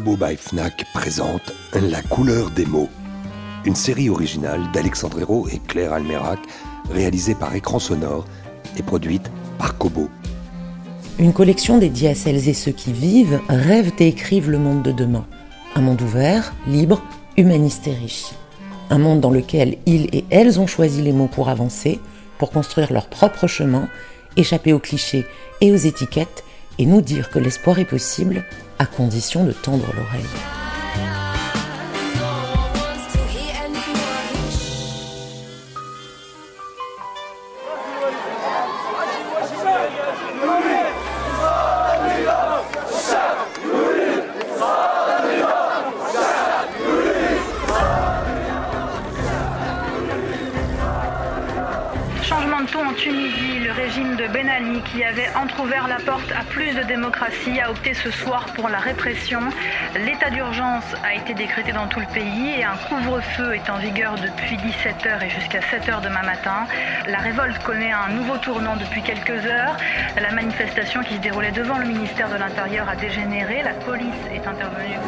Kobo by Fnac présente La couleur des mots, une série originale d'Alexandre Hérault et Claire Almerac, réalisée par Écran Sonore et produite par Kobo. Une collection dédiée à celles et ceux qui vivent, rêvent et écrivent le monde de demain. Un monde ouvert, libre, humaniste et riche. Un monde dans lequel ils et elles ont choisi les mots pour avancer, pour construire leur propre chemin, échapper aux clichés et aux étiquettes et nous dire que l'espoir est possible à condition de tendre l'oreille. Plus de démocratie, a opté ce soir pour la répression. L'état d'urgence a été décrété dans tout le pays et un couvre-feu est en vigueur depuis 17h et jusqu'à 7h demain matin. La révolte connaît un nouveau tournant depuis quelques heures. La manifestation qui se déroulait devant le ministère de l'Intérieur a dégénéré. La police est intervenue.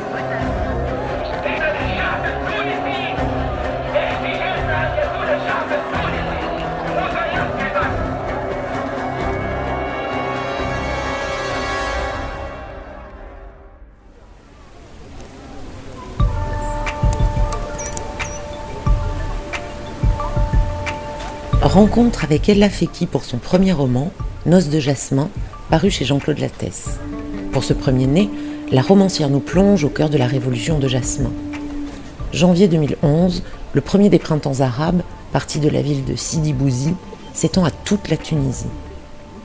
Rencontre avec Ella Feki pour son premier roman, Noces de Jasmin, paru chez Jean-Claude Lattès. Pour ce premier-né, la romancière nous plonge au cœur de la révolution de Jasmin. Janvier 2011, le premier des printemps arabes, parti de la ville de Sidi Bouzi, s'étend à toute la Tunisie.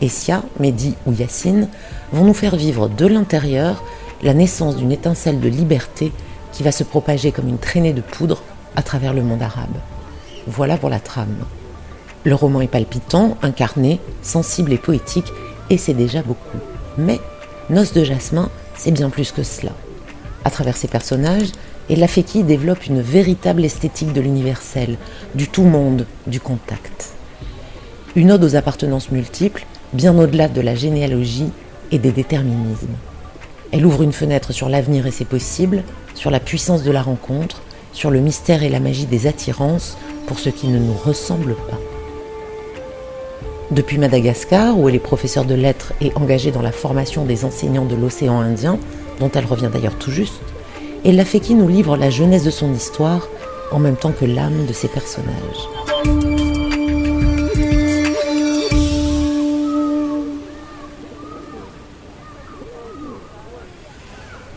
Essia, Mehdi ou Yassine vont nous faire vivre de l'intérieur la naissance d'une étincelle de liberté qui va se propager comme une traînée de poudre à travers le monde arabe. Voilà pour la trame. Le roman est palpitant, incarné, sensible et poétique, et c'est déjà beaucoup. Mais Noces de Jasmin, c'est bien plus que cela. À travers ses personnages, Ella Feki développe une véritable esthétique de l'universel, du tout-monde, du contact. Une ode aux appartenances multiples, bien au-delà de la généalogie et des déterminismes. Elle ouvre une fenêtre sur l'avenir et ses possibles, sur la puissance de la rencontre, sur le mystère et la magie des attirances pour ce qui ne nous ressemble pas. Depuis Madagascar, où elle est professeure de lettres et engagée dans la formation des enseignants de l'océan Indien, dont elle revient d'ailleurs tout juste, Ella Feki nous livre la jeunesse de son histoire en même temps que l'âme de ses personnages.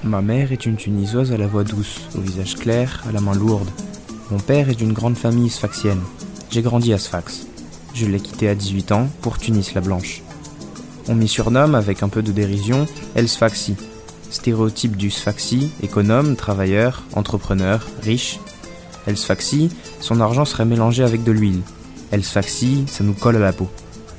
Ma mère est une Tunisoise à la voix douce, au visage clair, à la main lourde. Mon père est d'une grande famille sfaxienne. J'ai grandi à Sfax. Je l'ai quitté à 18 ans pour Tunis la Blanche. On m'y surnomme, avec un peu de dérision, El Sfaxi. Stéréotype du Sfaxi, économe, travailleur, entrepreneur, riche. El Sfaxi, son argent serait mélangé avec de l'huile. El Sfaxi, ça nous colle à la peau.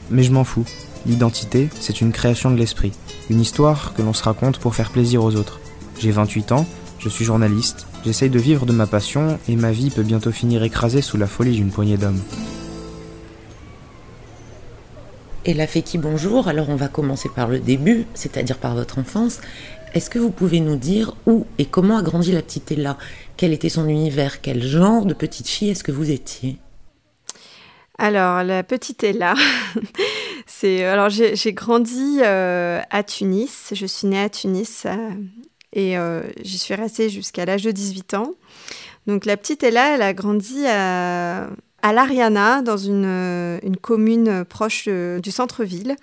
Mais je m'en fous. L'identité, c'est une création de l'esprit. Une histoire que l'on se raconte pour faire plaisir aux autres. J'ai 28 ans, je suis journaliste, j'essaye de vivre de ma passion et ma vie peut bientôt finir écrasée sous la folie d'une poignée d'hommes. Ella Feki, bonjour. Alors on va commencer par le début, c'est-à-dire par votre enfance. Est-ce que vous pouvez nous dire où et comment a grandi la petite Ella? Quel était son univers? Quel genre de petite fille est-ce que vous étiez? Alors, la petite Ella, c'est. Alors, j'ai j'ai grandi euh, à Tunis. Je suis née à Tunis euh, et euh, j'y suis restée jusqu'à l'âge de 18 ans. Donc, la petite Ella, elle a grandi à, à l'Ariana, dans une, euh, une commune proche euh, du centre-ville,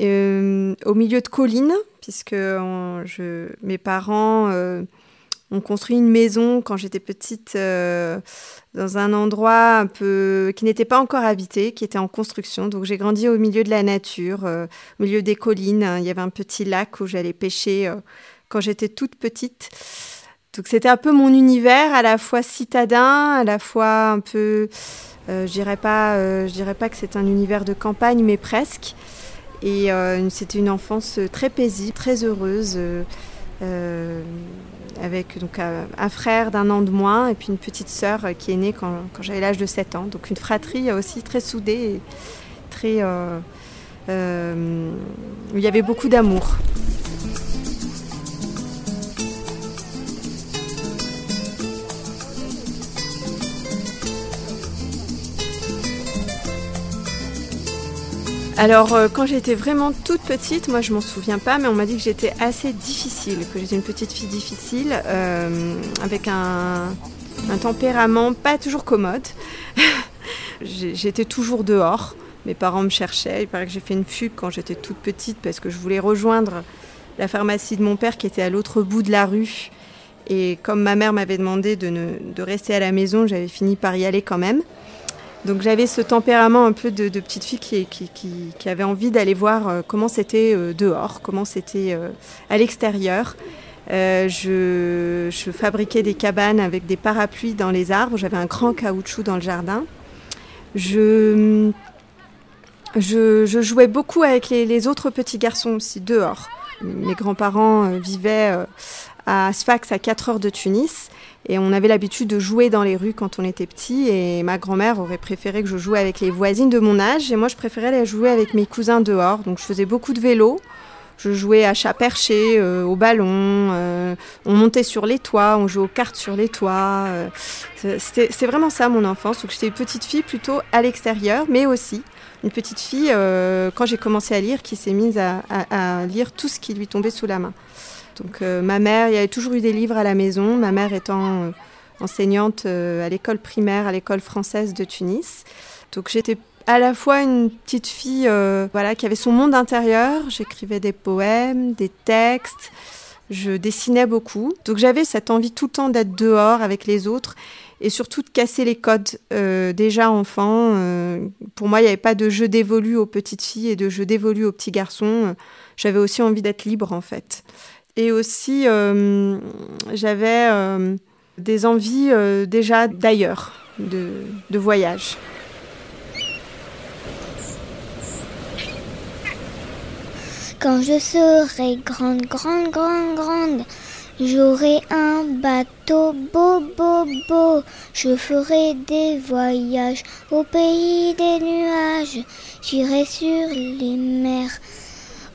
euh, au milieu de collines, puisque mes parents euh, on construit une maison quand j'étais petite dans un endroit un peu qui n'était pas encore habité, qui était en construction. Donc j'ai grandi au milieu de la nature, au milieu des collines. Il y avait un petit lac où j'allais pêcher quand j'étais toute petite. Donc c'était un peu mon univers, à la fois citadin, à la fois un peu, je dirais pas, je dirais pas que c'est un univers de campagne, mais presque. Et euh, c'était une enfance très paisible, très heureuse, euh, euh, avec donc un frère d'un an de moins et puis une petite sœur qui est née quand, quand j'avais l'âge de 7 ans. Donc une fratrie aussi très soudée, et très, où il y avait beaucoup d'amour. Alors, euh, quand j'étais vraiment toute petite, moi je m'en souviens pas, mais on m'a dit que j'étais assez difficile, que j'étais une petite fille difficile, euh, avec un, tempérament pas toujours commode. j'étais toujours dehors. Mes parents me cherchaient. Il paraît que j'ai fait une fugue quand j'étais toute petite parce que je voulais rejoindre la pharmacie de mon père qui était à l'autre bout de la rue. Et comme ma mère m'avait demandé de, de rester à la maison, j'avais fini par y aller quand même. Donc j'avais ce tempérament un peu de, petite fille qui, avait envie d'aller voir euh, comment c'était euh, dehors, comment c'était euh, à l'extérieur. je, fabriquais des cabanes avec des parapluies dans les arbres. J'avais un grand caoutchouc dans le jardin. Je, jouais beaucoup avec les, les, autres petits garçons aussi dehors. Mes grands-parents vivaient à Sfax, à 4 heures de Tunis. Et on avait l'habitude de jouer dans les rues quand on était petit. Et ma grand-mère aurait préféré que je joue avec les voisines de mon âge. Et moi, je préférais aller jouer avec mes cousins dehors. Donc, je faisais beaucoup de vélo. Je jouais à chat perché, euh, au ballon. Euh, on montait sur les toits, on jouait aux cartes sur les toits. Euh, c'est vraiment ça mon enfance. Donc, j'étais une petite fille plutôt à l'extérieur, mais aussi une petite fille, quand j'ai commencé à lire, qui s'est mise à lire tout ce qui lui tombait sous la main. Donc euh, ma mère, il y avait toujours eu des livres à la maison, ma mère étant euh, enseignante euh, à l'école primaire, à l'école française de Tunis. Donc j'étais à la fois une petite fille voilà, qui avait son monde intérieur, j'écrivais des poèmes, des textes, je dessinais beaucoup. Donc j'avais cette envie tout le temps d'être dehors avec les autres et surtout de casser les codes déjà enfant. pour moi, il n'y avait pas de jeu dévolu aux petites filles et de jeu dévolu aux petits garçons. J'avais aussi envie d'être libre en fait. Et aussi, euh, j'avais euh, des envies euh, déjà d'ailleurs, de, de voyage. Quand je serai grande, grande, grande, grande, j'aurai un bateau beau, beau, beau. Je ferai des voyages au pays des nuages. J'irai sur les mers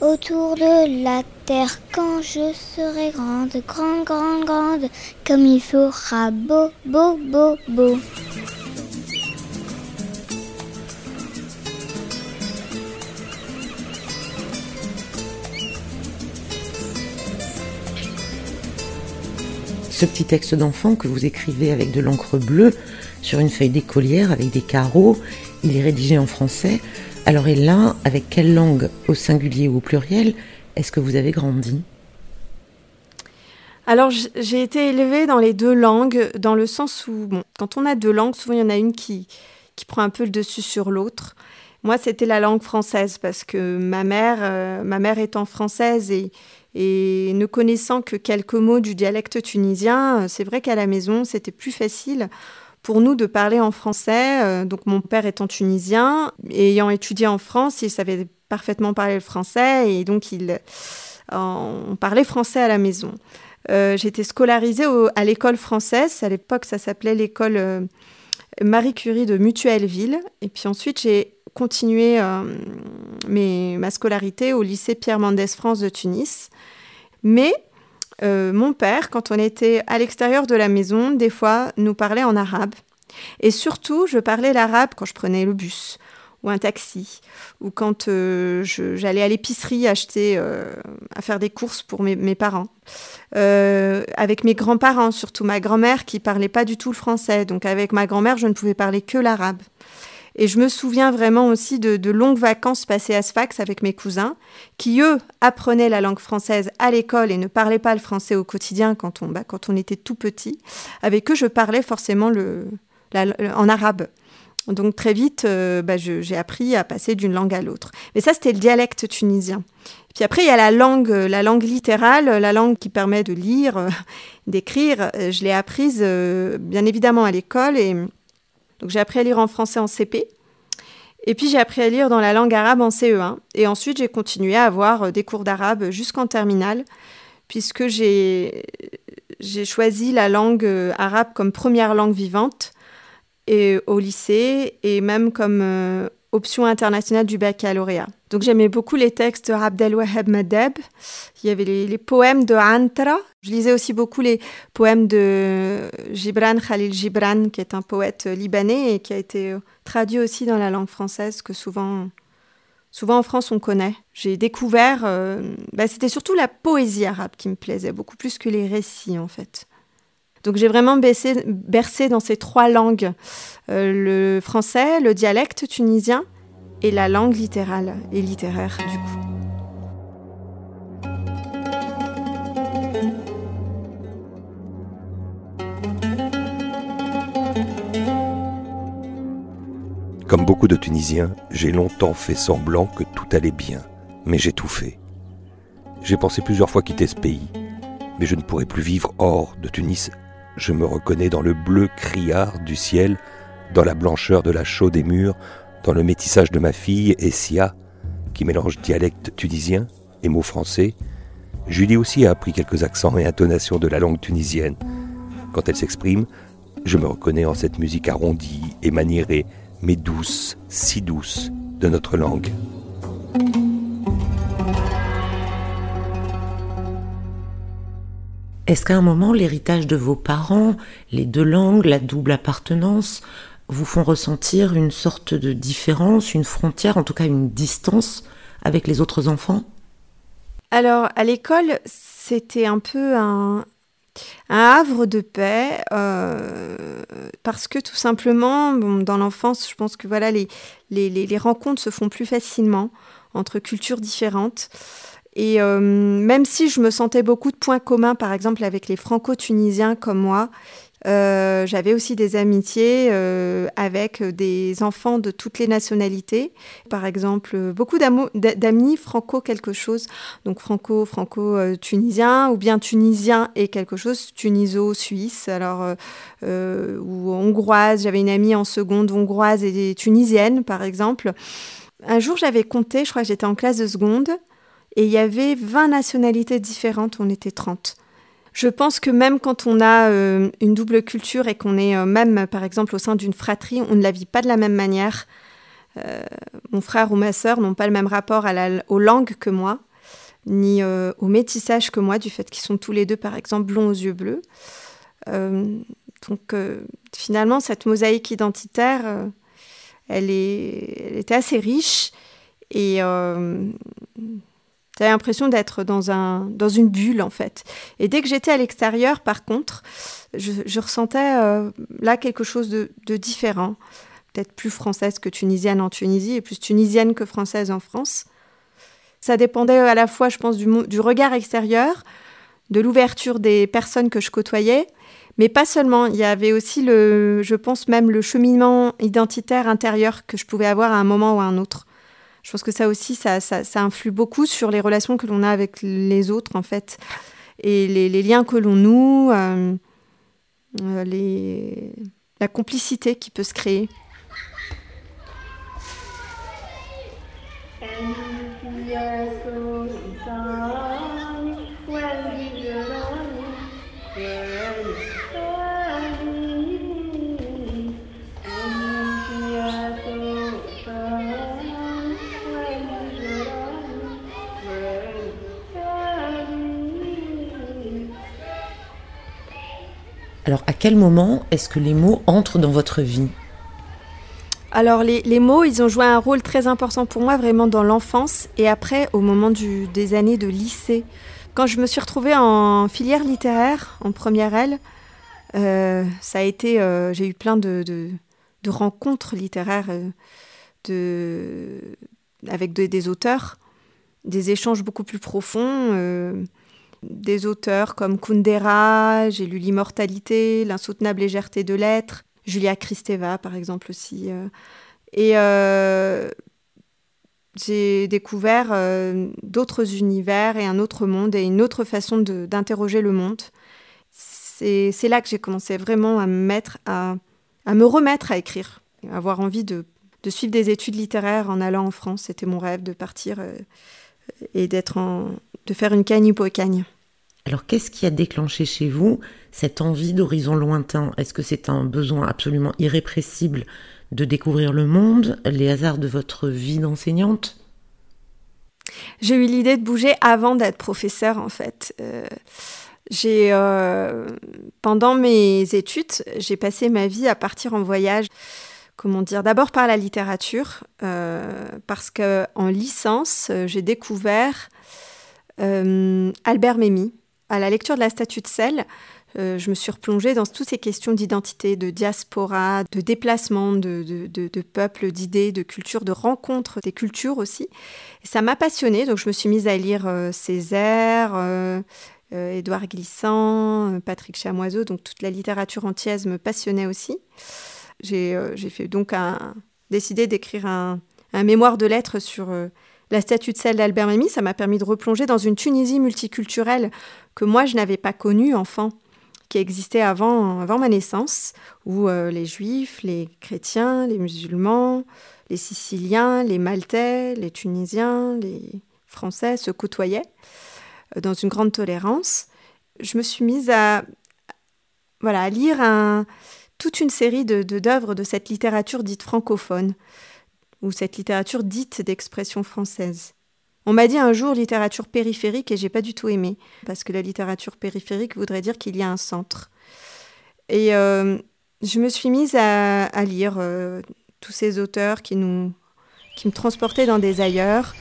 autour de la terre quand je serai grande, grande, grande, grande, comme il fera beau, beau, beau, beau. Ce petit texte d'enfant que vous écrivez avec de l'encre bleue sur une feuille d'écolière avec des carreaux, il est rédigé en français. Alors et là, avec quelle langue, au singulier ou au pluriel, est-ce que vous avez grandi? Alors, j'ai été élevée dans les deux langues, dans le sens où, quand on a deux langues, souvent il y en a une qui, qui prend un peu le dessus sur l'autre. Moi, c'était la langue française parce que ma mère, euh, ma mère étant française et, et ne connaissant que quelques mots du dialecte tunisien, c'est vrai qu'à la maison, c'était plus facile pour nous de parler en français. Euh, donc mon père étant tunisien, ayant étudié en France, il savait parfaitement parler le français et donc il, on parlait français à la maison. Euh, J'étais scolarisée à l'école française. À l'époque, ça s'appelait l'école euh, Marie Curie de Mutuelleville. Et puis ensuite, j'ai continué mes, ma scolarité au lycée Pierre Mendès France de Tunis. Mais euh, mon père, quand on était à l'extérieur de la maison, des fois nous parlait en arabe. Et surtout, je parlais l'arabe quand je prenais le bus ou un taxi, ou quand euh, j'allais à l'épicerie acheter, euh, à faire des courses pour mes, parents. avec mes grands-parents, surtout ma grand-mère qui parlait pas du tout le français. Donc avec ma grand-mère, je ne pouvais parler que l'arabe. Et je me souviens vraiment aussi de, longues vacances passées à Sfax avec mes cousins, qui eux apprenaient la langue française à l'école et ne parlaient pas le français au quotidien quand on, bah, quand on était tout petit. Avec eux, je parlais forcément le, en arabe. Donc très vite, euh, bah, j'ai appris à passer d'une langue à l'autre. Mais ça, c'était le dialecte tunisien. Puis après, il y a la langue, la langue littérale, la langue qui permet de lire, euh, d'écrire. Je l'ai apprise euh, bien évidemment à l'école et donc j'ai appris à lire en français en CP. Et puis j'ai appris à lire dans la langue arabe en CE1. Et ensuite j'ai continué à avoir euh, des cours d'arabe jusqu'en terminale, puisque j'ai choisi la langue euh, arabe comme première langue vivante au lycée et même comme euh, option internationale du baccalauréat. Donc j'aimais beaucoup les textes de Abdel Wahab Madeb. Il y avait les, poèmes de Antra. Je lisais aussi beaucoup les poèmes de Gibran Khalil Gibran, qui est un poète libanais et qui a été traduit aussi dans la langue française, que souvent, souvent en France on connaît. J'ai découvert, euh, bah, c'était surtout la poésie arabe qui me plaisait, beaucoup plus que les récits en fait. Donc j'ai vraiment bercé dans ces trois langues, euh, le français, le dialecte tunisien et la langue littérale et littéraire du coup. Comme beaucoup de Tunisiens, j'ai longtemps fait semblant que tout allait bien, mais j'ai tout fait. J'ai pensé plusieurs fois quitter ce pays, mais je ne pourrais plus vivre hors de Tunis je me reconnais dans le bleu criard du ciel, dans la blancheur de la chaux des murs, dans le métissage de ma fille, Essia, qui mélange dialecte tunisien et mots français. Julie aussi a appris quelques accents et intonations de la langue tunisienne. Quand elle s'exprime, je me reconnais en cette musique arrondie et maniérée, mais douce, si douce, de notre langue. Est-ce qu'à un moment, l'héritage de vos parents, les deux langues, la double appartenance, vous font ressentir une sorte de différence, une frontière, en tout cas une distance avec les autres enfants? Alors, à l'école, c'était un peu un, havre de paix, euh, parce que tout simplement, dans l'enfance, je pense que voilà, les, les, rencontres se font plus facilement entre cultures différentes. Et euh, même si je me sentais beaucoup de points communs, par exemple avec les franco-tunisiens comme moi, euh, j'avais aussi des amitiés euh, avec des enfants de toutes les nationalités. Par exemple, beaucoup d'amis franco quelque chose, donc franco franco tunisien ou bien tunisien et quelque chose tuniso suisse. Alors ou hongroise. J'avais une amie en seconde hongroise et tunisienne par exemple. Un jour, j'avais compté, je crois que j'étais en classe de seconde. Et il y avait 20 nationalités différentes, on était 30. Je pense que même quand on a euh, une double culture et qu'on est euh, même, par exemple, au sein d'une fratrie, on ne la vit pas de la même manière. Euh, mon frère ou ma sœur n'ont pas le même rapport aux langues que moi, ni au métissage que moi, du fait qu'ils sont tous les deux, par exemple, blonds aux yeux bleus. donc, finalement, cette mosaïque identitaire, elle, est, elle était assez riche. Et j'avais l'impression d'être dans, un, dans une bulle, en fait. Et dès que j'étais à l'extérieur, par contre, je, ressentais euh, là quelque chose de, différent. Peut-être plus française que tunisienne en Tunisie et plus tunisienne que française en France. Ça dépendait à la fois, je pense, du, du regard extérieur, de l'ouverture des personnes que je côtoyais, mais pas seulement. Il y avait aussi, le, je pense même, le cheminement identitaire intérieur que je pouvais avoir à un moment ou à un autre je pense que ça aussi, ça, influe beaucoup sur les relations que l'on a avec les autres, en fait, et les, liens que l'on noue, euh, euh, la complicité qui peut se créer. Alors, à quel moment est-ce que les mots entrent dans votre vie? Alors les, mots, ils ont joué un rôle très important pour moi vraiment dans l'enfance et après au moment des années de lycée. Quand je me suis retrouvée en filière littéraire, en première L, euh, ça a été, euh, j'ai eu plein de, rencontres littéraires de, avec des auteurs, des échanges beaucoup plus profonds des auteurs comme Kundera, j'ai lu L'immortalité, L'insoutenable légèreté de l'être, Julia Kristeva par exemple aussi. Euh. et euh, j'ai découvert euh, d'autres univers et un autre monde et une autre façon d'interroger le monde. C'est là que j'ai commencé vraiment à me remettre à écrire, avoir envie de, de, suivre des études littéraires en allant en France. C'était mon rêve de partir et d'être de faire une cagne hypocagne. Alors qu'est-ce qui a déclenché chez vous cette envie d'horizon lointain? Est-ce que c'est un besoin absolument irrépressible de découvrir le monde, les hasards de votre vie d'enseignante? J'ai eu l'idée de bouger avant d'être professeur en fait. Euh, j'ai euh, pendant mes études, j'ai passé ma vie à partir en voyage. Comment dire D'abord par la littérature, euh, parce que en licence, j'ai découvert Albert Memmi, à la lecture de la statue de sel, euh, je me suis replongée dans toutes ces questions d'identité, de diaspora, de déplacement, de, de, peuple, d'idées, de culture, de rencontres des cultures aussi. Ça m'a passionnée, donc je me suis mise à lire euh, Césaire, euh, Édouard Glissant, Patrick Chamoiseau, donc toute la littérature entière me passionnait aussi. J'ai fait donc décidé d'écrire un, un, mémoire de lettres sur la statue de sel d'Albert Memmi. Ça m'a permis de replonger dans une Tunisie multiculturelle que moi je n'avais pas connue enfant, qui existait avant, avant ma naissance, où euh, les juifs, les chrétiens, les musulmans, les siciliens, les maltais, les tunisiens, les français se côtoyaient euh, dans une grande tolérance. Je me suis mise à, voilà, lire toute une série de, d'œuvres de cette littérature dite francophone, ou cette littérature dite d'expression française. On m'a dit un jour littérature périphérique et j'ai pas du tout aimé, parce que la littérature périphérique voudrait dire qu'il y a un centre. Et euh, je me suis mise à, lire euh, tous ces auteurs qui, nous, qui me transportaient dans des ailleurs.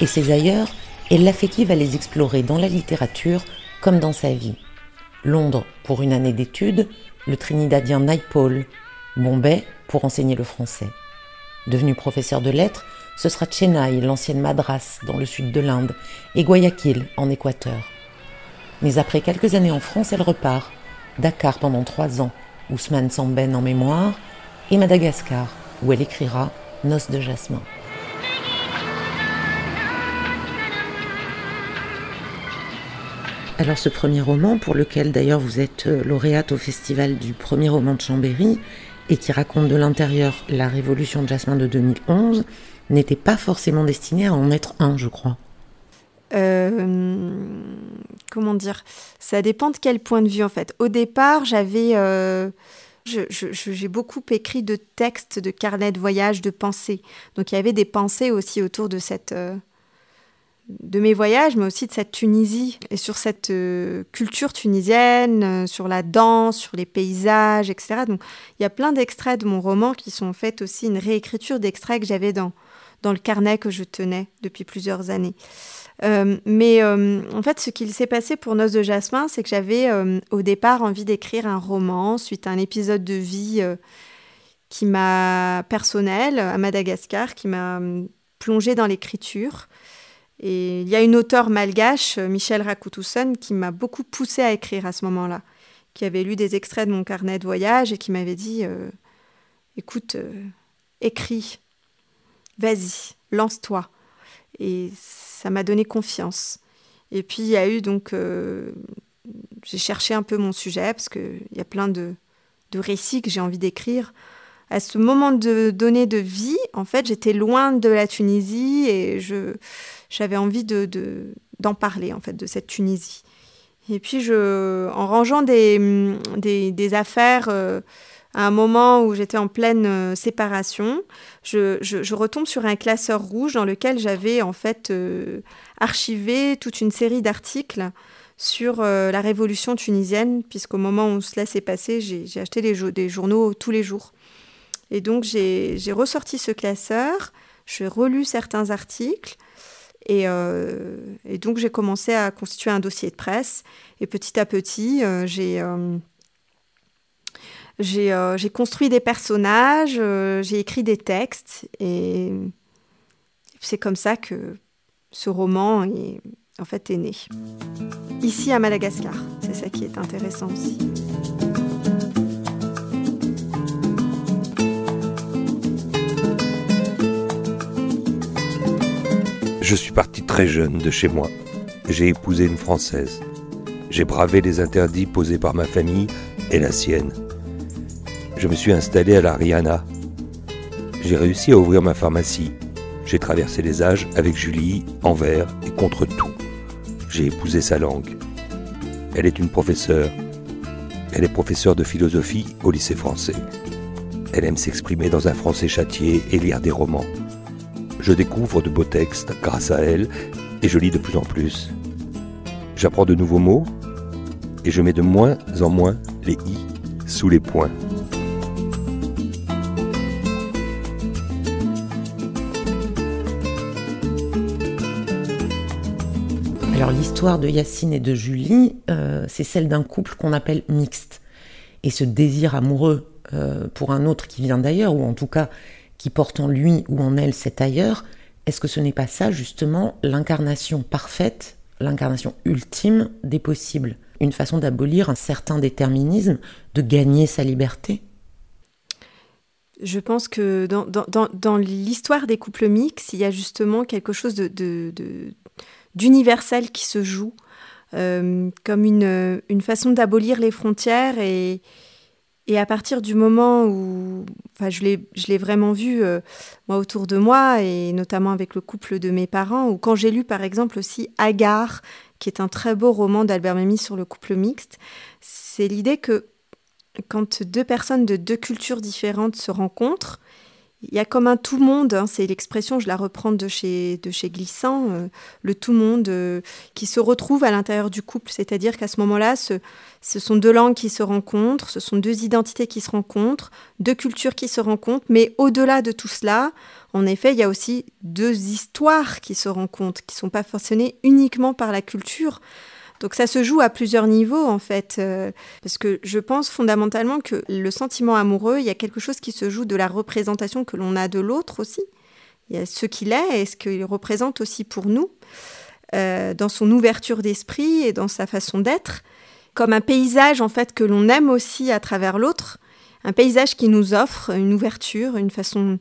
Et ces ailleurs, et l'affective va les explorer dans la littérature comme dans sa vie. Londres pour une année d'études, le trinidadien Naipaul, Bombay pour enseigner le français. Devenu professeur de lettres, ce sera Chennai, l'ancienne Madras, dans le sud de l'Inde, et Guayaquil, en Équateur. Mais après quelques années en France, elle repart. Dakar pendant trois ans, Ousmane Samben en mémoire, et Madagascar, où elle écrira Noces de jasmin. Alors ce premier roman, pour lequel d'ailleurs vous êtes euh, lauréate au festival du premier roman de Chambéry, et qui raconte de l'intérieur la révolution de Jasmin de 2011, n'était pas forcément destiné à en être un, je crois. Euh, comment dire? Ça dépend de quel point de vue en fait. Au départ, j'avais... Euh, j'ai beaucoup écrit de textes, de carnets de voyage, de pensées. Donc il y avait des pensées aussi autour de cette, de mes voyages, mais aussi de cette Tunisie et sur cette euh, culture tunisienne, euh, sur la danse, sur les paysages, etc. Donc il y a plein d'extraits de mon roman qui sont en fait aussi une réécriture d'extraits que j'avais dans, dans le carnet que je tenais depuis plusieurs années. Euh, mais en fait, ce qu'il s'est passé pour Noces de Jasmin, c'est que j'avais au départ envie d'écrire un roman suite à un épisode de vie qui m'a personnel à Madagascar, qui m'a plongé dans l'écriture. Et il y a une auteure malgache, euh, Michel Rakoutousson, qui m'a beaucoup poussé à écrire à ce moment-là, qui avait lu des extraits de mon carnet de voyage et qui m'avait dit euh, Écoute, euh, écris, vas-y, lance-toi. Et ça m'a donné confiance. Et puis il y a eu donc. j'ai cherché un peu mon sujet parce qu'il y a plein de récits que j'ai envie d'écrire à ce moment donné de vie, en fait, j'étais loin de la Tunisie et j'avais envie de d'en parler en fait de cette Tunisie. Et puis je, en rangeant des des, affaires. Euh, à un moment où j'étais en pleine euh, séparation, je, je, retombe sur un classeur rouge dans lequel j'avais en fait euh, archivé toute une série d'articles sur la révolution tunisienne, puisqu'au moment où cela s'est passé, j'ai acheté des journaux tous les jours. Et donc j'ai ressorti ce classeur, j'ai relu certains articles, et, euh, et donc j'ai commencé à constituer un dossier de presse. Et petit à petit, euh, j'ai euh, j'ai construit des personnages, j'ai écrit des textes, et c'est comme ça que ce roman est, en fait est né. Ici à Madagascar, c'est ça qui est intéressant aussi. Je suis parti très jeune de chez moi. J'ai épousé une Française. J'ai bravé les interdits posés par ma famille et la sienne. Je me suis installé à la Rihanna. J'ai réussi à ouvrir ma pharmacie. J'ai traversé les âges avec Julie, envers et contre tout. J'ai épousé sa langue. Elle est une professeure. Elle est professeure de philosophie au lycée français. Elle aime s'exprimer dans un français châtié et lire des romans. Je découvre de beaux textes grâce à elle et je lis de plus en plus. J'apprends de nouveaux mots et je mets de moins en moins les i sous les points. Alors l'histoire de Yacine et de Julie, euh, c'est celle d'un couple qu'on appelle mixte. Et ce désir amoureux euh, pour un autre qui vient d'ailleurs, ou en tout cas qui porte en lui ou en elle cet ailleurs, est-ce que ce n'est pas ça justement l'incarnation parfaite, l'incarnation ultime des possibles Une façon d'abolir un certain déterminisme, de gagner sa liberté? Je pense que dans, dans, dans, l'histoire des couples mixtes, il y a justement quelque chose de, d'universel qui se joue, euh, comme une, une façon d'abolir les frontières et, et à partir du moment où, enfin, je l'ai vraiment vu euh, moi autour de moi et notamment avec le couple de mes parents, ou quand j'ai lu par exemple aussi Agar, qui est un très beau roman d'Albert Memmi sur le couple mixte, c'est l'idée que quand deux personnes de deux cultures différentes se rencontrent, il y a comme un tout monde, hein, c'est l'expression, je la reprends de chez, de chez Glissant, euh, le tout monde euh, qui se retrouve à l'intérieur du couple. C'est-à-dire qu'à ce moment-là, ce, ce, sont deux langues qui se rencontrent, ce sont deux identités qui se rencontrent, deux cultures qui se rencontrent. Mais au-delà de tout cela, en effet, il y a aussi deux histoires qui se rencontrent, qui ne sont pas façonnées uniquement par la culture. Donc ça se joue à plusieurs niveaux en fait, euh, parce que je pense fondamentalement que le sentiment amoureux, il y a quelque chose qui se joue de la représentation que l'on a de l'autre aussi. Il y a ce qu'il est et ce qu'il représente aussi pour nous, euh, dans son ouverture d'esprit et dans sa façon d'être, comme un paysage en fait que l'on aime aussi à travers l'autre, un paysage qui nous offre une ouverture, une façon,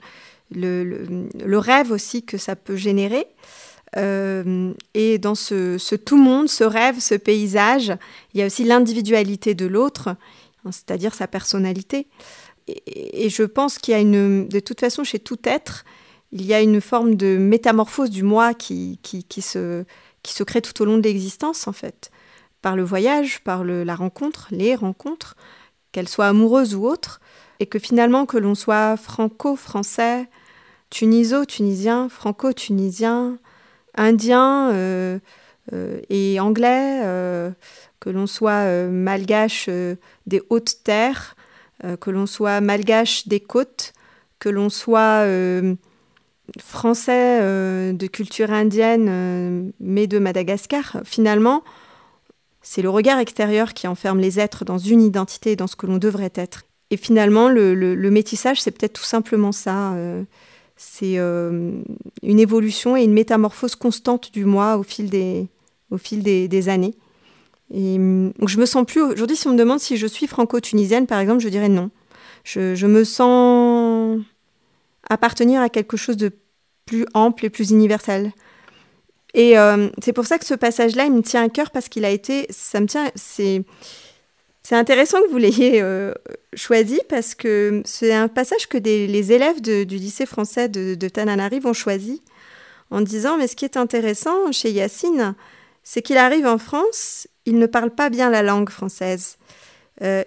le rêve aussi que ça peut générer. Euh, et dans ce, tout monde, ce rêve, ce paysage, il y a aussi l'individualité de l'autre, c'est-à-dire sa personnalité. Et, je pense qu'il y a une, de toute façon, chez tout être, il y a une forme de métamorphose du moi qui, se, crée tout au long de l'existence, en fait, par le voyage, par la rencontre, les rencontres, qu'elles soient amoureuses ou autres, et que finalement, que l'on soit franco-français, tuniso-tunisien, franco-tunisien, indien euh, euh, et anglais, euh, que l'on soit malgache des hautes terres, que l'on soit malgache des côtes, que l'on soit français de culture indienne, mais de Madagascar, finalement, c'est le regard extérieur qui enferme les êtres dans une identité, dans ce que l'on devrait être. Et finalement, le, le métissage, c'est peut-être tout simplement ça c'est euh, une évolution et une métamorphose constante du moi au fil des, au fil des, années. Et, donc je me sens plus. Aujourd'hui, si on me demande si je suis franco-tunisienne, par exemple, je dirais non. Je, me sens appartenir à quelque chose de plus ample et plus universel. Et euh, c'est pour ça que ce passage-là, il me tient à cœur parce qu'il a été. Ça me tient. C'est c'est intéressant que vous l'ayez euh, choisi parce que c'est un passage que les élèves du lycée français de, de Tananarive ont choisi en disant mais ce qui est intéressant chez Yacine, c'est qu'il arrive en France, il ne parle pas bien la langue française. Euh,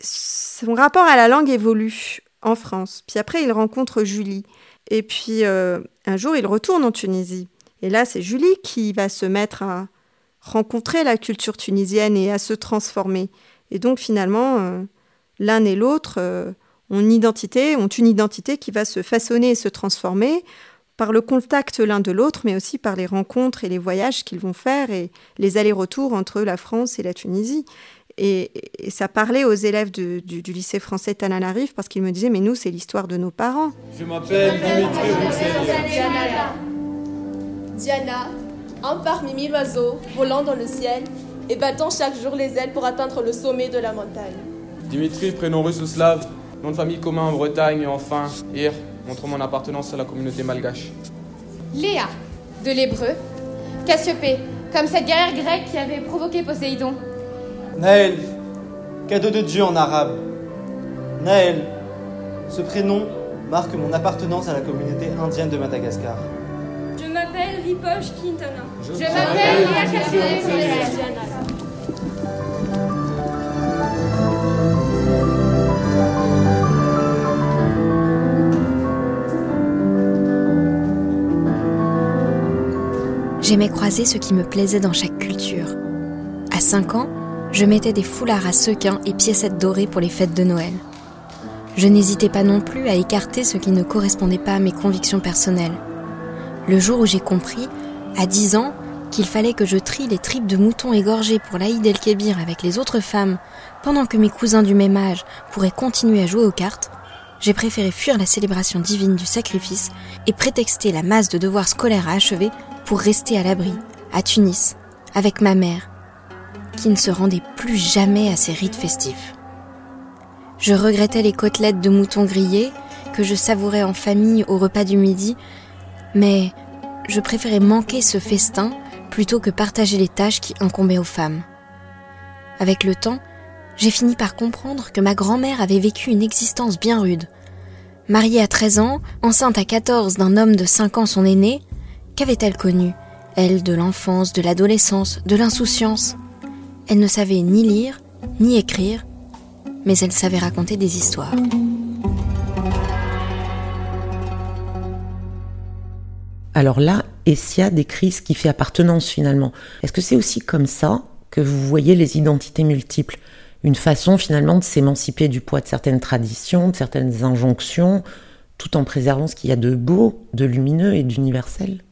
son rapport à la langue évolue en France. Puis après, il rencontre Julie. Et puis euh, un jour, il retourne en Tunisie. Et là, c'est Julie qui va se mettre à, rencontrer la culture tunisienne et à se transformer. Et donc finalement, euh, l'un et l'autre, euh, ont une identité, ont une identité qui va se façonner et se transformer par le contact l'un de l'autre, mais aussi par les rencontres et les voyages qu'ils vont faire et les allers-retours entre la France et la Tunisie. Et, ça parlait aux élèves du, lycée français Tananarive parce qu'ils me disaient Mais nous, c'est l'histoire de nos parents. Je m'appelle Dimitri Diana. Diana, un parmi mille oiseaux volant dans le ciel et battant chaque jour les ailes pour atteindre le sommet de la montagne. Dimitri, prénom russe ou slave, nom de famille commun en Bretagne, et enfin, Ir, montre mon appartenance à la communauté malgache. Léa, de l'hébreu. Cassiopée, comme cette guerrière grecque qui avait provoqué Poséidon. Naël, cadeau de Dieu en arabe. Naël, ce prénom marque mon appartenance à la communauté indienne de Madagascar. Je m'appelle Ripoche Quintana. Je, m'appelle Léa J'aimais croiser ce qui me plaisait dans chaque culture. À 5 ans, je mettais des foulards à sequins et piécettes dorées pour les fêtes de Noël. Je n'hésitais pas non plus à écarter ce qui ne correspondait pas à mes convictions personnelles. Le jour où j'ai compris, à 10 ans, qu'il fallait que je trie les tripes de mouton égorgées pour l'Aïd el-Kébir avec les autres femmes, pendant que mes cousins du même âge pourraient continuer à jouer aux cartes, j'ai préféré fuir la célébration divine du sacrifice et prétexter la masse de devoirs scolaires à achever pour rester à l'abri, à Tunis, avec ma mère, qui ne se rendait plus jamais à ces rites festifs. Je regrettais les côtelettes de mouton grillées que je savourais en famille au repas du midi, mais je préférais manquer ce festin plutôt que partager les tâches qui incombaient aux femmes. Avec le temps, j'ai fini par comprendre que ma grand-mère avait vécu une existence bien rude. Mariée à 13 ans, enceinte à 14 d'un homme de 5 ans son aîné, qu'avait-elle connu, elle, de l'enfance, de l'adolescence, de l'insouciance elle ne savait ni lire, ni écrire, mais elle savait raconter des histoires. Alors là, Essia décrit ce qui fait appartenance finalement. Est-ce que c'est aussi comme ça que vous voyez les identités multiples? Une façon finalement de s'émanciper du poids de certaines traditions, de certaines injonctions, tout en préservant ce qu'il y a de beau, de lumineux et d'universel?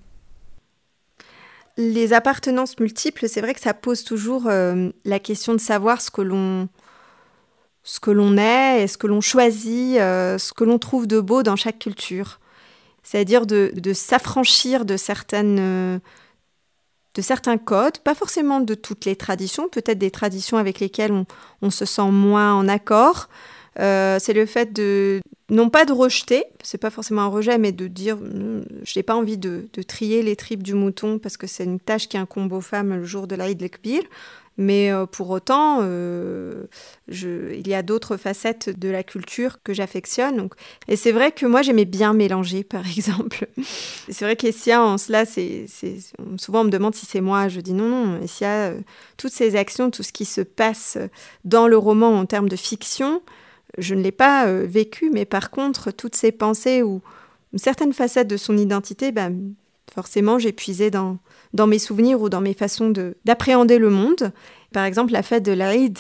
Les appartenances multiples, c'est vrai que ça pose toujours euh, la question de savoir ce que l'on ce que l'on est ce que l'on choisit, euh, ce que l'on trouve de beau dans chaque culture. C'est-à-dire de, s'affranchir de certaines euh, de certains codes, pas forcément de toutes les traditions, peut-être des traditions avec lesquelles on se sent moins en accord, euh, c'est le fait de non pas de rejeter, c'est pas forcément un rejet, mais de dire hmm, je n'ai pas envie de, trier les tripes du mouton parce que c'est une tâche qui incombe aux femmes le jour de l'Aïd el Mais euh, pour autant, euh, il y a d'autres facettes de la culture que j'affectionne. Et c'est vrai que moi, j'aimais bien mélanger, par exemple. c'est vrai qu'Essia, en cela, c'est, souvent on me demande si c'est moi. Je dis non, non. Essia, toutes ces actions, tout ce qui se passe dans le roman en termes de fiction, je ne l'ai pas euh, vécu, mais par contre, toutes ces pensées ou certaines facettes de son identité, ben, forcément, j'ai puisé dans, dans mes souvenirs ou dans mes façons d'appréhender le monde. Par exemple, la fête de l'Aïd,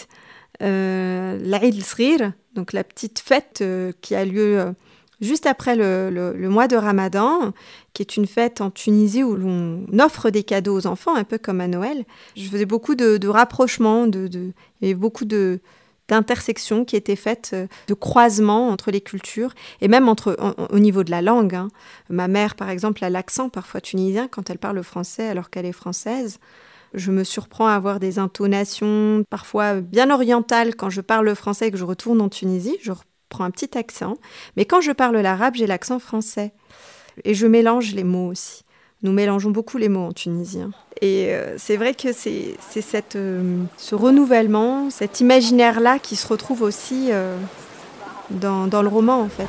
euh, l'Aïd al donc la petite fête euh, qui a lieu euh, juste après le, mois de Ramadan, qui est une fête en Tunisie où l'on offre des cadeaux aux enfants, un peu comme à Noël. Je faisais beaucoup de, rapprochements, de, de, il beaucoup de, d'intersection qui était faite, euh, de croisement entre les cultures et même entre au niveau de la langue. Hein. Ma mère, par exemple, a l'accent parfois tunisien quand elle parle français alors qu'elle est française. Je me surprends à avoir des intonations parfois bien orientales quand je parle le français et que je retourne en Tunisie. Je reprends un petit accent. Mais quand je parle l'arabe, j'ai l'accent français. Et je mélange les mots aussi. Nous mélangeons beaucoup les mots en tunisien. Et euh, c'est vrai que c'est euh, ce renouvellement, cet imaginaire-là qui se retrouve aussi euh, dans, dans, le roman en fait.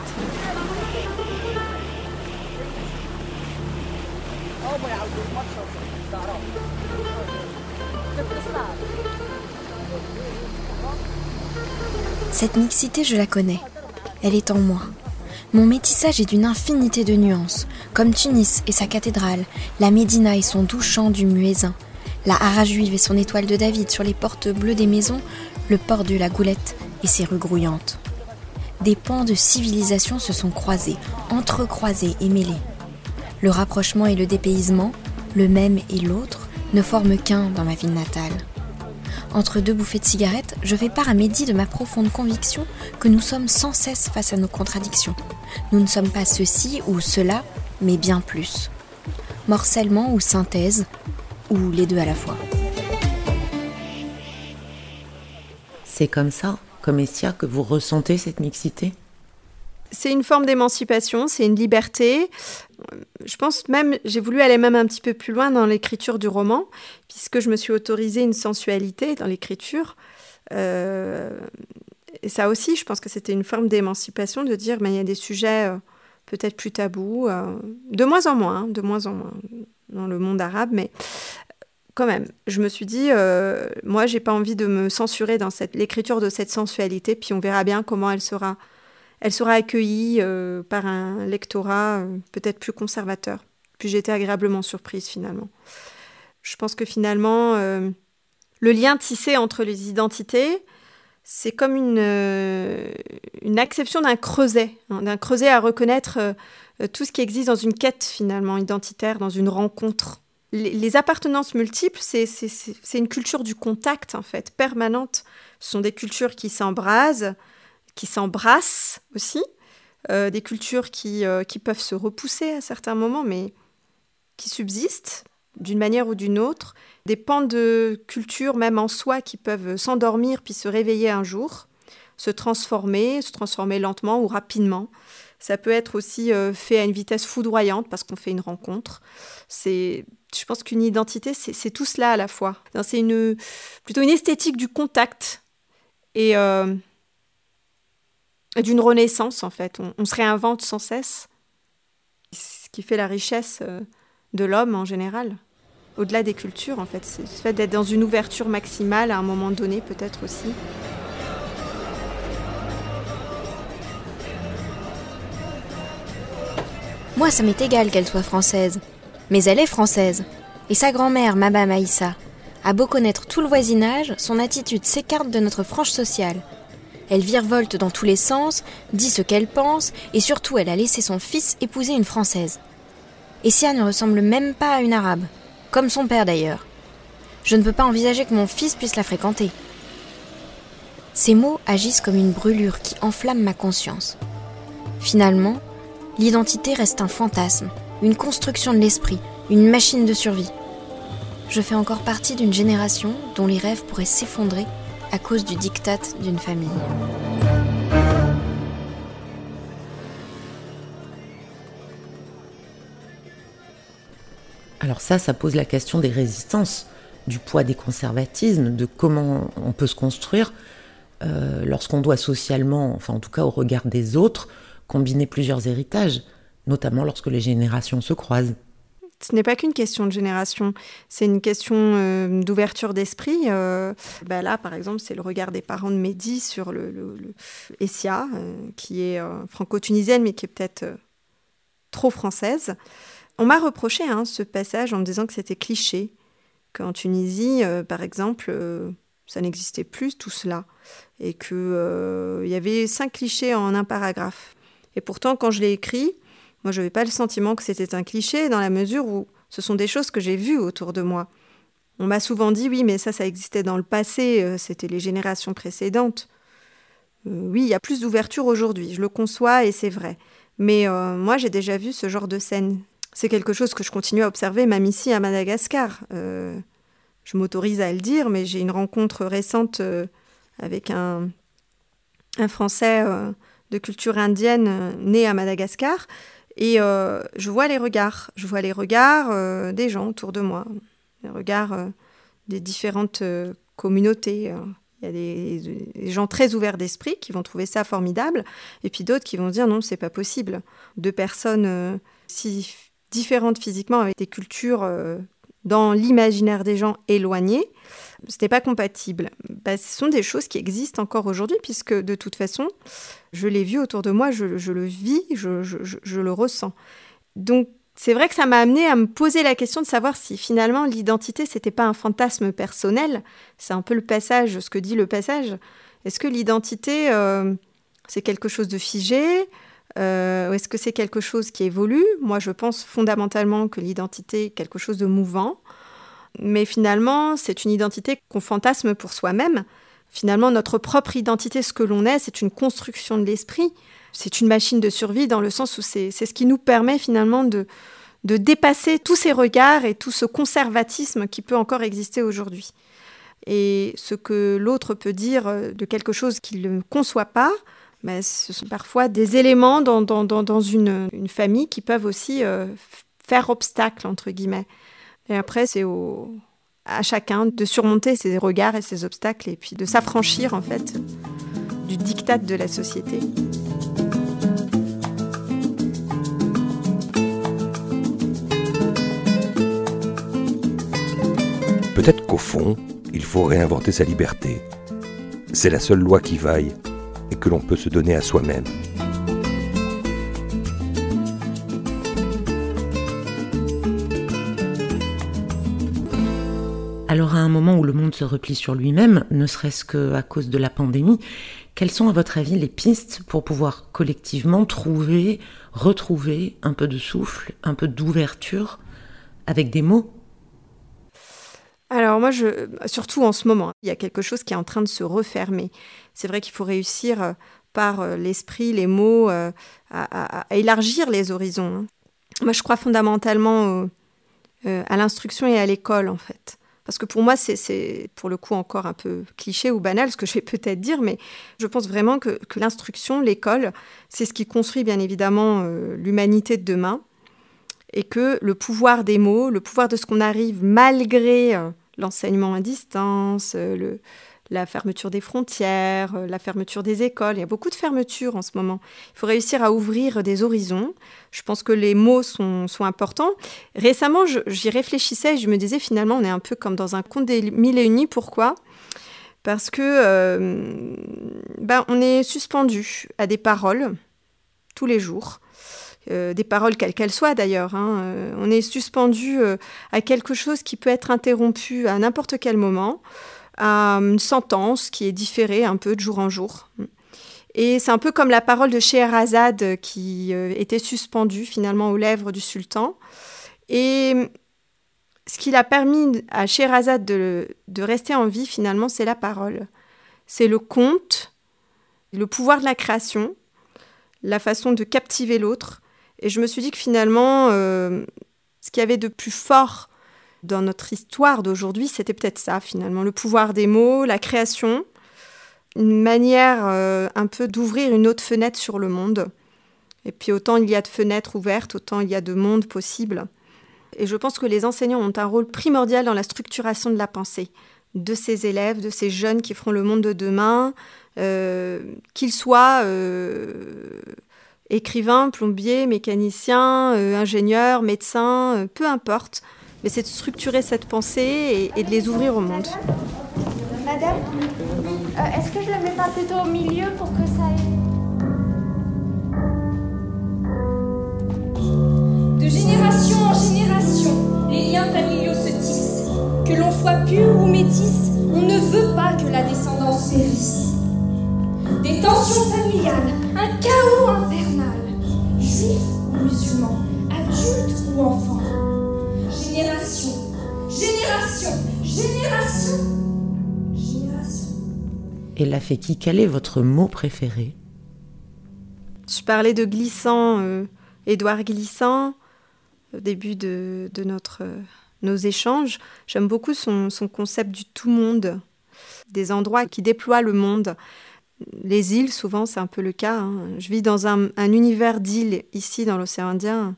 Cette mixité, je la connais. Elle est en moi. Mon métissage est d'une infinité de nuances, comme Tunis et sa cathédrale, la Médina et son doux chant du muezzin, la Hara juive et son étoile de David sur les portes bleues des maisons, le port de la Goulette et ses rues grouillantes. des pans de civilisation se sont croisés, entrecroisés et mêlés. Le rapprochement et le dépaysement, le même et l'autre, ne forment qu'un dans ma ville natale. Entre deux bouffées de cigarettes, je fais part à Mehdi de ma profonde conviction que nous sommes sans cesse face à nos contradictions. Nous ne sommes pas ceci ou cela, mais bien plus. Morcellement ou synthèse, ou les deux à la fois. C'est comme ça, comme Essia, que vous ressentez cette mixité? C'est une forme d'émancipation, c'est une liberté. Je pense même, j'ai voulu aller même un petit peu plus loin dans l'écriture du roman, puisque je me suis autorisée une sensualité dans l'écriture. Euh, et ça aussi, je pense que c'était une forme d'émancipation de dire, mais il y a des sujets euh, peut-être plus tabous, euh, de moins en moins, hein, de moins en moins dans le monde arabe, mais quand même, je me suis dit, moi, j'ai pas envie de me censurer dans l'écriture de cette sensualité, puis on verra bien comment elle sera elle sera accueillie euh, par un lectorat euh, peut-être plus conservateur. Puis été agréablement surprise finalement. Je pense que finalement, euh, le lien tissé entre les identités, c'est comme une, une acception d'un creuset, hein, d'un creuset à reconnaître tout ce qui existe dans une quête finalement identitaire, dans une rencontre. Les, les appartenances multiples, c'est une culture du contact en fait, permanente. Ce sont des cultures qui s'embrasent, qui s'embrassent aussi, euh, des cultures qui, euh, qui peuvent se repousser à certains moments, mais qui subsistent d'une manière ou d'une autre, des pans de culture même en soi qui peuvent s'endormir puis se réveiller un jour, se transformer, se transformer lentement ou rapidement. Ça peut être aussi euh, fait à une vitesse foudroyante parce qu'on fait une rencontre. C'est, je pense qu'une identité, c'est tout cela à la fois. C'est plutôt une esthétique du contact. Et d'une renaissance en fait. On, se réinvente sans cesse, ce qui fait la richesse euh, de l'homme en général. Au-delà des cultures en fait, c'est le fait d'être dans une ouverture maximale à un moment donné peut-être aussi. Moi, ça m'est égal qu'elle soit française. Mais elle est française. Et sa grand-mère, Maba Maïssa, a beau connaître tout le voisinage, son attitude s'écarte de notre frange sociale. Elle virevolte dans tous les sens, dit ce qu'elle pense, et surtout elle a laissé son fils épouser une Française. Essia ne ressemble même pas à une Arabe, comme son père d'ailleurs. Je ne peux pas envisager que mon fils puisse la fréquenter. Ces mots agissent comme une brûlure qui enflamme ma conscience. Finalement, l'identité reste un fantasme, une construction de l'esprit, une machine de survie. Je fais encore partie d'une génération dont les rêves pourraient s'effondrer à cause du diktat d'une famille. Alors ça, ça pose la question des résistances, du poids des conservatismes, de comment on peut se construire euh, lorsqu'on doit socialement, enfin en tout cas au regard des autres, combiner plusieurs héritages, notamment lorsque les générations se croisent ce n'est pas qu'une question de génération, c'est une question euh, d'ouverture d'esprit. Euh, bah là, par exemple, c'est le regard des parents de Mehdi sur le, Essia, qui est franco-tunisienne, mais qui est peut-être trop française. On m'a reproché hein, ce passage en me disant que c'était cliché, qu'en Tunisie, par exemple, ça n'existait plus tout cela, et qu'il il y avait cinq clichés en un paragraphe. Et pourtant, quand je l'ai écrit, moi, je n'avais pas le sentiment que c'était un cliché dans la mesure où ce sont des choses que j'ai vues autour de moi. On m'a souvent dit oui, mais ça, ça existait dans le passé, euh, c'était les générations précédentes. Euh, oui, il y a plus d'ouverture aujourd'hui, je le conçois et c'est vrai. Mais euh, moi, j'ai déjà vu ce genre de scène. C'est quelque chose que je continue à observer, même ici à Madagascar. je m'autorise à le dire, mais j'ai une rencontre récente avec un, Français de culture indienne né à Madagascar et euh, je vois les regards, je vois les regards euh, des gens autour de moi, les regards euh, des différentes communautés. Il y a des, gens très ouverts d'esprit qui vont trouver ça formidable, et puis d'autres qui vont dire non, c'est pas possible. Deux personnes si différentes physiquement, avec des cultures dans l'imaginaire des gens éloignés, ce n'est pas compatible. Bah, ce sont des choses qui existent encore aujourd'hui, puisque de toute façon, je l'ai vu autour de moi, je, le vis, je, le ressens. Donc, c'est vrai que ça m'a amené à me poser la question de savoir si finalement l'identité, c'était pas un fantasme personnel. C'est un peu le passage, ce que dit le passage. Est-ce que l'identité, euh, c'est quelque chose de figé? Euh, Est-ce que c'est quelque chose qui évolue? Moi, je pense fondamentalement que l'identité est quelque chose de mouvant. Mais finalement, c'est une identité qu'on fantasme pour soi-même. Finalement, notre propre identité, ce que l'on est, c'est une construction de l'esprit. C'est une machine de survie dans le sens où c'est ce qui nous permet finalement de, de dépasser tous ces regards et tout ce conservatisme qui peut encore exister aujourd'hui. Et ce que l'autre peut dire de quelque chose qu'il ne conçoit pas, mais ce sont parfois des éléments dans, une, famille qui peuvent aussi euh, faire obstacle, entre guillemets. Et après, c'est au, à chacun de surmonter ses regards et ses obstacles et puis de s'affranchir, en fait, du diktat de la société. Peut-être qu'au fond, il faut réinventer sa liberté. C'est la seule loi qui vaille et que l'on peut se donner à soi-même. Alors à un moment où le monde se replie sur lui-même, ne serait-ce qu'à cause de la pandémie, quelles sont à votre avis les pistes pour pouvoir collectivement trouver, retrouver un peu de souffle, un peu d'ouverture avec des mots alors moi, je, surtout en ce moment, il y a quelque chose qui est en train de se refermer. C'est vrai qu'il faut réussir euh, par euh, l'esprit, les mots, euh, à, élargir les horizons. Hein. Moi, je crois fondamentalement à l'instruction et à l'école, en fait. Parce que pour moi, c'est pour le coup encore un peu cliché ou banal, ce que je vais peut-être dire, mais je pense vraiment que, que l'instruction, l'école, c'est ce qui construit bien évidemment l'humanité de demain. Et que le pouvoir des mots, le pouvoir de ce qu'on arrive malgré l'enseignement à distance, euh, la fermeture des frontières, euh, la fermeture des écoles. Il y a beaucoup de fermetures en ce moment. Il faut réussir à ouvrir des horizons. Je pense que les mots sont, sont importants. Récemment, j'y réfléchissais et je me disais finalement, on est un peu comme dans un conte des mille et une nuits. Pourquoi? Parce que euh, ben, on est suspendu à des paroles tous les jours. Euh, des paroles quelles qu'elles soient d'ailleurs. Hein. Euh, on est suspendu euh, à quelque chose qui peut être interrompu à n'importe quel moment, à une sentence qui est différée un peu de jour en jour. Et c'est un peu comme la parole de Scheherazade qui était suspendue finalement aux lèvres du sultan. Et ce qui l'a permis à Scheherazade de, de rester en vie finalement, c'est la parole. C'est le conte, le pouvoir de la création, la façon de captiver l'autre, et je me suis dit que finalement, euh, ce qu'il y avait de plus fort dans notre histoire d'aujourd'hui, c'était peut-être ça, finalement, le pouvoir des mots, la création, une manière euh, un peu d'ouvrir une autre fenêtre sur le monde. Et puis autant il y a de fenêtres ouvertes, autant il y a de mondes possibles. Et je pense que les enseignants ont un rôle primordial dans la structuration de la pensée de ces élèves, de ces jeunes qui feront le monde de demain, euh, qu'ils soient écrivain, plombier, mécanicien, euh, ingénieur, médecin, euh, peu importe. Mais c'est de structurer cette pensée et, de les ouvrir au monde. Madame, euh, est-ce que je la mets pas plutôt au milieu pour que ça aille? De génération en génération, les liens familiaux se tissent. Que l'on soit pur ou métis, on ne veut pas que la descendance périsse. Des tensions familiales, un chaos infernal. Juifs ou musulmans, adultes ou enfants. Génération, génération, génération, génération. Et la qui? Quel est votre mot préféré? Je parlais de Glissant, euh, Édouard Glissant, au début de, notre, euh, nos échanges. J'aime beaucoup son, son concept du tout monde, des endroits qui déploient le monde les îles, souvent, c'est un peu le cas. Hein. Je vis dans un, univers d'îles ici dans l'océan Indien,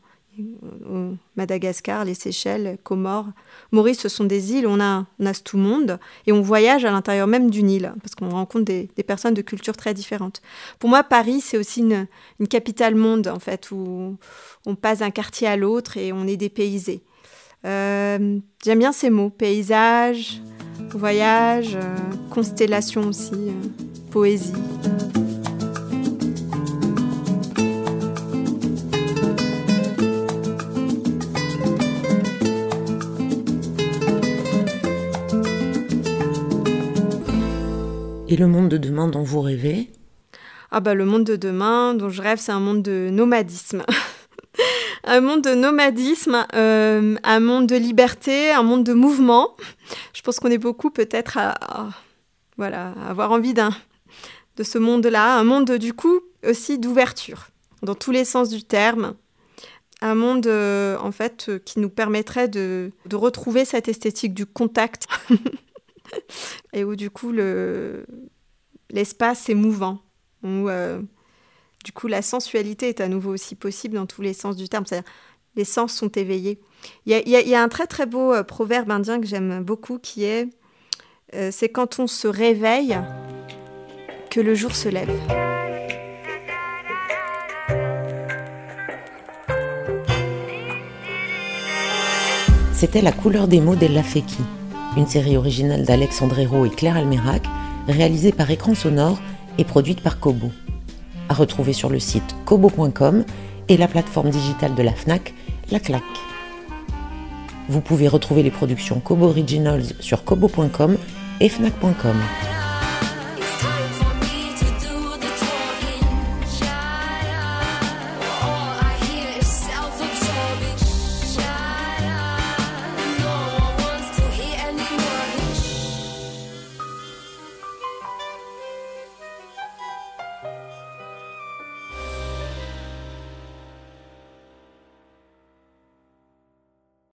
Madagascar, les Seychelles, Comores. Maurice, ce sont des îles, on a, on a tout monde et on voyage à l'intérieur même d'une île parce qu'on rencontre des, personnes de cultures très différentes. Pour moi, Paris, c'est aussi une, capitale monde en fait où on passe d'un quartier à l'autre et on est dépaysé. Euh, j'aime bien ces mots, paysage, voyage, euh, constellation aussi. Euh poésie. Et le monde de demain dont vous rêvez? Ah bah le monde de demain dont je rêve, c'est un monde de nomadisme. un monde de nomadisme, euh, un monde de liberté, un monde de mouvement. Je pense qu'on est beaucoup peut-être à, voilà, avoir envie d'un de ce monde-là, un monde du coup aussi d'ouverture dans tous les sens du terme, un monde euh, en fait euh, qui nous permettrait de, retrouver cette esthétique du contact et où du coup le l'espace est mouvant, où du coup, la sensualité est à nouveau aussi possible dans tous les sens du terme. C'est-à-dire, les sens sont éveillés. Il y, a, un très très beau euh, proverbe indien que j'aime beaucoup qui est euh, c'est quand on se réveille le jour se lève. C'était La couleur des mots d'Ella Feki, une série originale d'Alexandre et Claire Almerac, réalisée par Écran Sonore et produite par Kobo à retrouver sur le site kobo.com et la plateforme digitale de la FNAC, La Claque. Vous pouvez retrouver les productions Kobo Originals sur kobo.com et fnac.com.